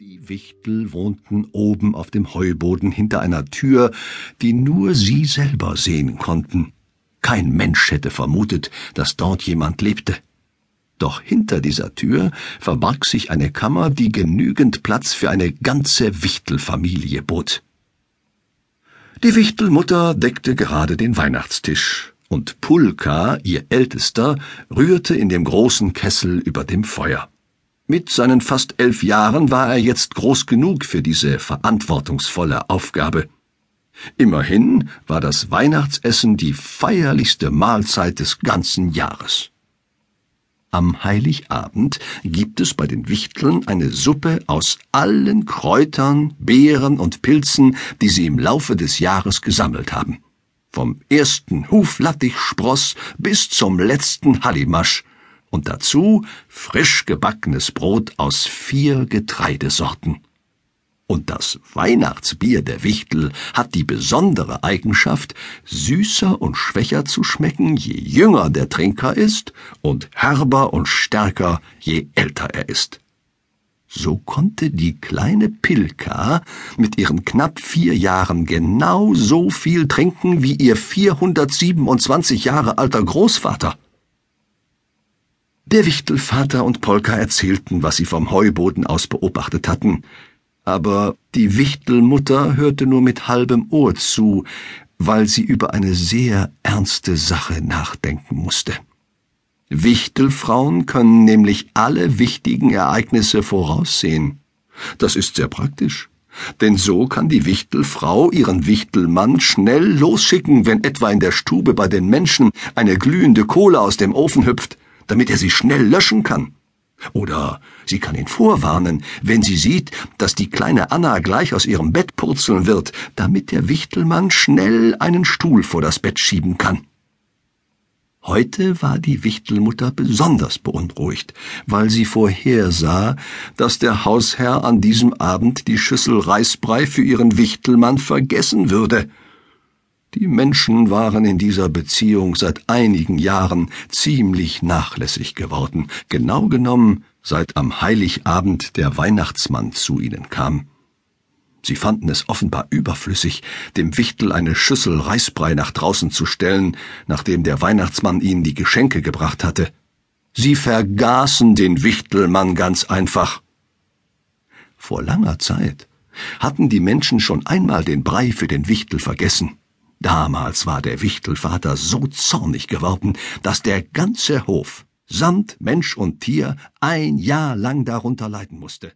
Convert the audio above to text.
Die Wichtel wohnten oben auf dem Heuboden hinter einer Tür, die nur sie selber sehen konnten. Kein Mensch hätte vermutet, dass dort jemand lebte. Doch hinter dieser Tür verbarg sich eine Kammer, die genügend Platz für eine ganze Wichtelfamilie bot. Die Wichtelmutter deckte gerade den Weihnachtstisch, und Pulka, ihr Ältester, rührte in dem großen Kessel über dem Feuer. Mit seinen fast elf Jahren war er jetzt groß genug für diese verantwortungsvolle Aufgabe. Immerhin war das Weihnachtsessen die feierlichste Mahlzeit des ganzen Jahres. Am Heiligabend gibt es bei den Wichteln eine Suppe aus allen Kräutern, Beeren und Pilzen, die sie im Laufe des Jahres gesammelt haben. Vom ersten Huflattichspross bis zum letzten Hallimasch, und dazu frisch gebackenes Brot aus vier Getreidesorten. Und das Weihnachtsbier der Wichtel hat die besondere Eigenschaft, süßer und schwächer zu schmecken, je jünger der Trinker ist, und herber und stärker, je älter er ist. So konnte die kleine Pilka mit ihren knapp vier Jahren genau so viel trinken wie ihr 427 Jahre alter Großvater. Der Wichtelvater und Polka erzählten, was sie vom Heuboden aus beobachtet hatten, aber die Wichtelmutter hörte nur mit halbem Ohr zu, weil sie über eine sehr ernste Sache nachdenken musste. Wichtelfrauen können nämlich alle wichtigen Ereignisse voraussehen. Das ist sehr praktisch. Denn so kann die Wichtelfrau ihren Wichtelmann schnell losschicken, wenn etwa in der Stube bei den Menschen eine glühende Kohle aus dem Ofen hüpft damit er sie schnell löschen kann. Oder sie kann ihn vorwarnen, wenn sie sieht, dass die kleine Anna gleich aus ihrem Bett purzeln wird, damit der Wichtelmann schnell einen Stuhl vor das Bett schieben kann. Heute war die Wichtelmutter besonders beunruhigt, weil sie vorhersah, dass der Hausherr an diesem Abend die Schüssel Reisbrei für ihren Wichtelmann vergessen würde. Die Menschen waren in dieser Beziehung seit einigen Jahren ziemlich nachlässig geworden, genau genommen seit am Heiligabend der Weihnachtsmann zu ihnen kam. Sie fanden es offenbar überflüssig, dem Wichtel eine Schüssel Reisbrei nach draußen zu stellen, nachdem der Weihnachtsmann ihnen die Geschenke gebracht hatte. Sie vergaßen den Wichtelmann ganz einfach. Vor langer Zeit hatten die Menschen schon einmal den Brei für den Wichtel vergessen. Damals war der Wichtelvater so zornig geworden, dass der ganze Hof, samt Mensch und Tier, ein Jahr lang darunter leiden musste.